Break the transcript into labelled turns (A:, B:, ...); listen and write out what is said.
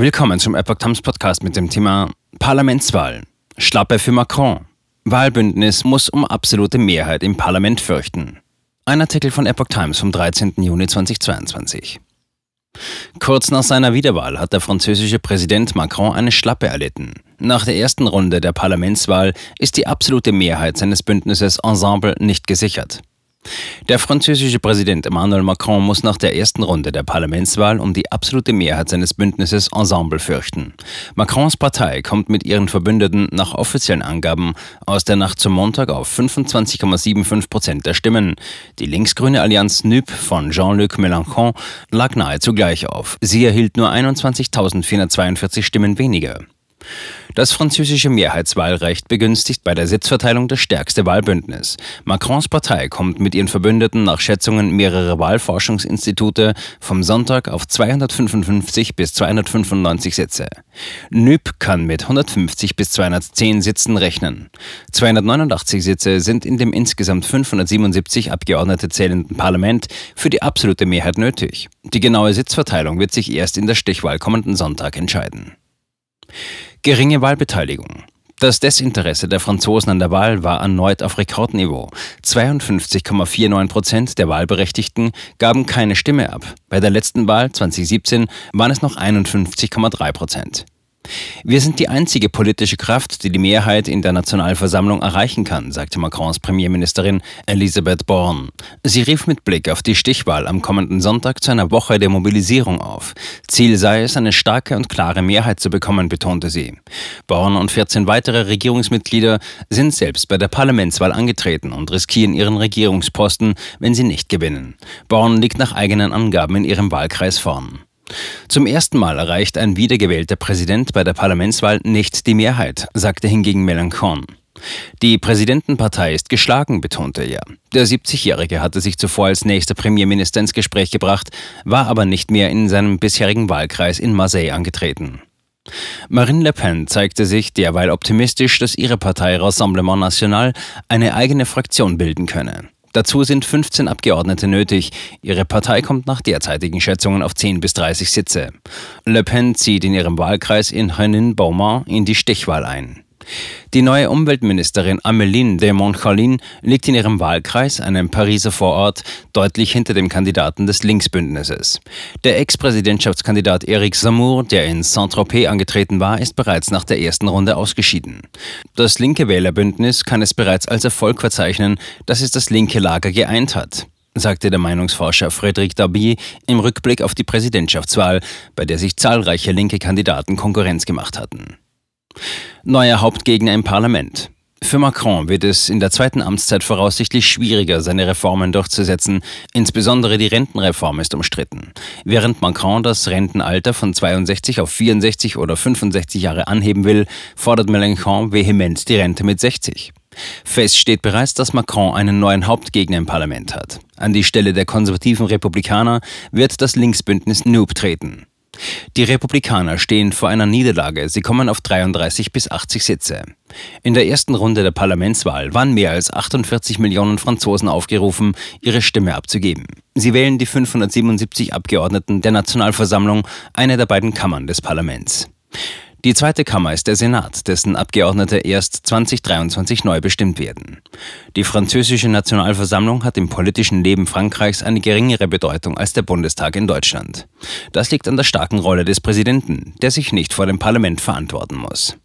A: Willkommen zum Epoch Times Podcast mit dem Thema Parlamentswahl. Schlappe für Macron. Wahlbündnis muss um absolute Mehrheit im Parlament fürchten. Ein Artikel von Epoch Times vom 13. Juni 2022. Kurz nach seiner Wiederwahl hat der französische Präsident Macron eine Schlappe erlitten. Nach der ersten Runde der Parlamentswahl ist die absolute Mehrheit seines Bündnisses Ensemble nicht gesichert. Der französische Präsident Emmanuel Macron muss nach der ersten Runde der Parlamentswahl um die absolute Mehrheit seines Bündnisses Ensemble fürchten. Macrons Partei kommt mit ihren Verbündeten nach offiziellen Angaben aus der Nacht zum Montag auf 25,75 Prozent der Stimmen. Die linksgrüne Allianz NUP von Jean-Luc Mélenchon lag nahezu gleich auf. Sie erhielt nur 21.442 Stimmen weniger. Das französische Mehrheitswahlrecht begünstigt bei der Sitzverteilung das stärkste Wahlbündnis. Macrons Partei kommt mit ihren Verbündeten nach Schätzungen mehrerer Wahlforschungsinstitute vom Sonntag auf 255 bis 295 Sitze. NÜP kann mit 150 bis 210 Sitzen rechnen. 289 Sitze sind in dem insgesamt 577 Abgeordnete zählenden Parlament für die absolute Mehrheit nötig. Die genaue Sitzverteilung wird sich erst in der Stichwahl kommenden Sonntag entscheiden. Geringe Wahlbeteiligung. Das Desinteresse der Franzosen an der Wahl war erneut auf Rekordniveau. 52,49 Prozent der Wahlberechtigten gaben keine Stimme ab. Bei der letzten Wahl 2017 waren es noch 51,3 Prozent. Wir sind die einzige politische Kraft, die die Mehrheit in der Nationalversammlung erreichen kann, sagte Macrons Premierministerin Elisabeth Born. Sie rief mit Blick auf die Stichwahl am kommenden Sonntag zu einer Woche der Mobilisierung auf. Ziel sei es, eine starke und klare Mehrheit zu bekommen, betonte sie. Born und 14 weitere Regierungsmitglieder sind selbst bei der Parlamentswahl angetreten und riskieren ihren Regierungsposten, wenn sie nicht gewinnen. Born liegt nach eigenen Angaben in ihrem Wahlkreis vorn. Zum ersten Mal erreicht ein wiedergewählter Präsident bei der Parlamentswahl nicht die Mehrheit, sagte hingegen Mélenchon. Die Präsidentenpartei ist geschlagen, betonte er. Der 70-Jährige hatte sich zuvor als nächster Premierminister ins Gespräch gebracht, war aber nicht mehr in seinem bisherigen Wahlkreis in Marseille angetreten. Marine Le Pen zeigte sich derweil optimistisch, dass ihre Partei Rassemblement National eine eigene Fraktion bilden könne. Dazu sind 15 Abgeordnete nötig. Ihre Partei kommt nach derzeitigen Schätzungen auf 10 bis 30 Sitze. Le Pen zieht in ihrem Wahlkreis in Henin-Beaumont in die Stichwahl ein. Die neue Umweltministerin Ameline de Montchalin liegt in ihrem Wahlkreis, einem Pariser Vorort, deutlich hinter dem Kandidaten des Linksbündnisses. Der Ex-Präsidentschaftskandidat Eric Samour, der in Saint-Tropez angetreten war, ist bereits nach der ersten Runde ausgeschieden. Das linke Wählerbündnis kann es bereits als Erfolg verzeichnen, dass es das linke Lager geeint hat sagte der Meinungsforscher Frédéric Darby im Rückblick auf die Präsidentschaftswahl, bei der sich zahlreiche linke Kandidaten Konkurrenz gemacht hatten. Neuer Hauptgegner im Parlament. Für Macron wird es in der zweiten Amtszeit voraussichtlich schwieriger, seine Reformen durchzusetzen. Insbesondere die Rentenreform ist umstritten. Während Macron das Rentenalter von 62 auf 64 oder 65 Jahre anheben will, fordert Mélenchon vehement die Rente mit 60. Fest steht bereits, dass Macron einen neuen Hauptgegner im Parlament hat. An die Stelle der konservativen Republikaner wird das Linksbündnis Noob treten. Die Republikaner stehen vor einer Niederlage. Sie kommen auf 33 bis 80 Sitze. In der ersten Runde der Parlamentswahl waren mehr als 48 Millionen Franzosen aufgerufen, ihre Stimme abzugeben. Sie wählen die 577 Abgeordneten der Nationalversammlung, eine der beiden Kammern des Parlaments. Die zweite Kammer ist der Senat, dessen Abgeordnete erst 2023 neu bestimmt werden. Die französische Nationalversammlung hat im politischen Leben Frankreichs eine geringere Bedeutung als der Bundestag in Deutschland. Das liegt an der starken Rolle des Präsidenten, der sich nicht vor dem Parlament verantworten muss.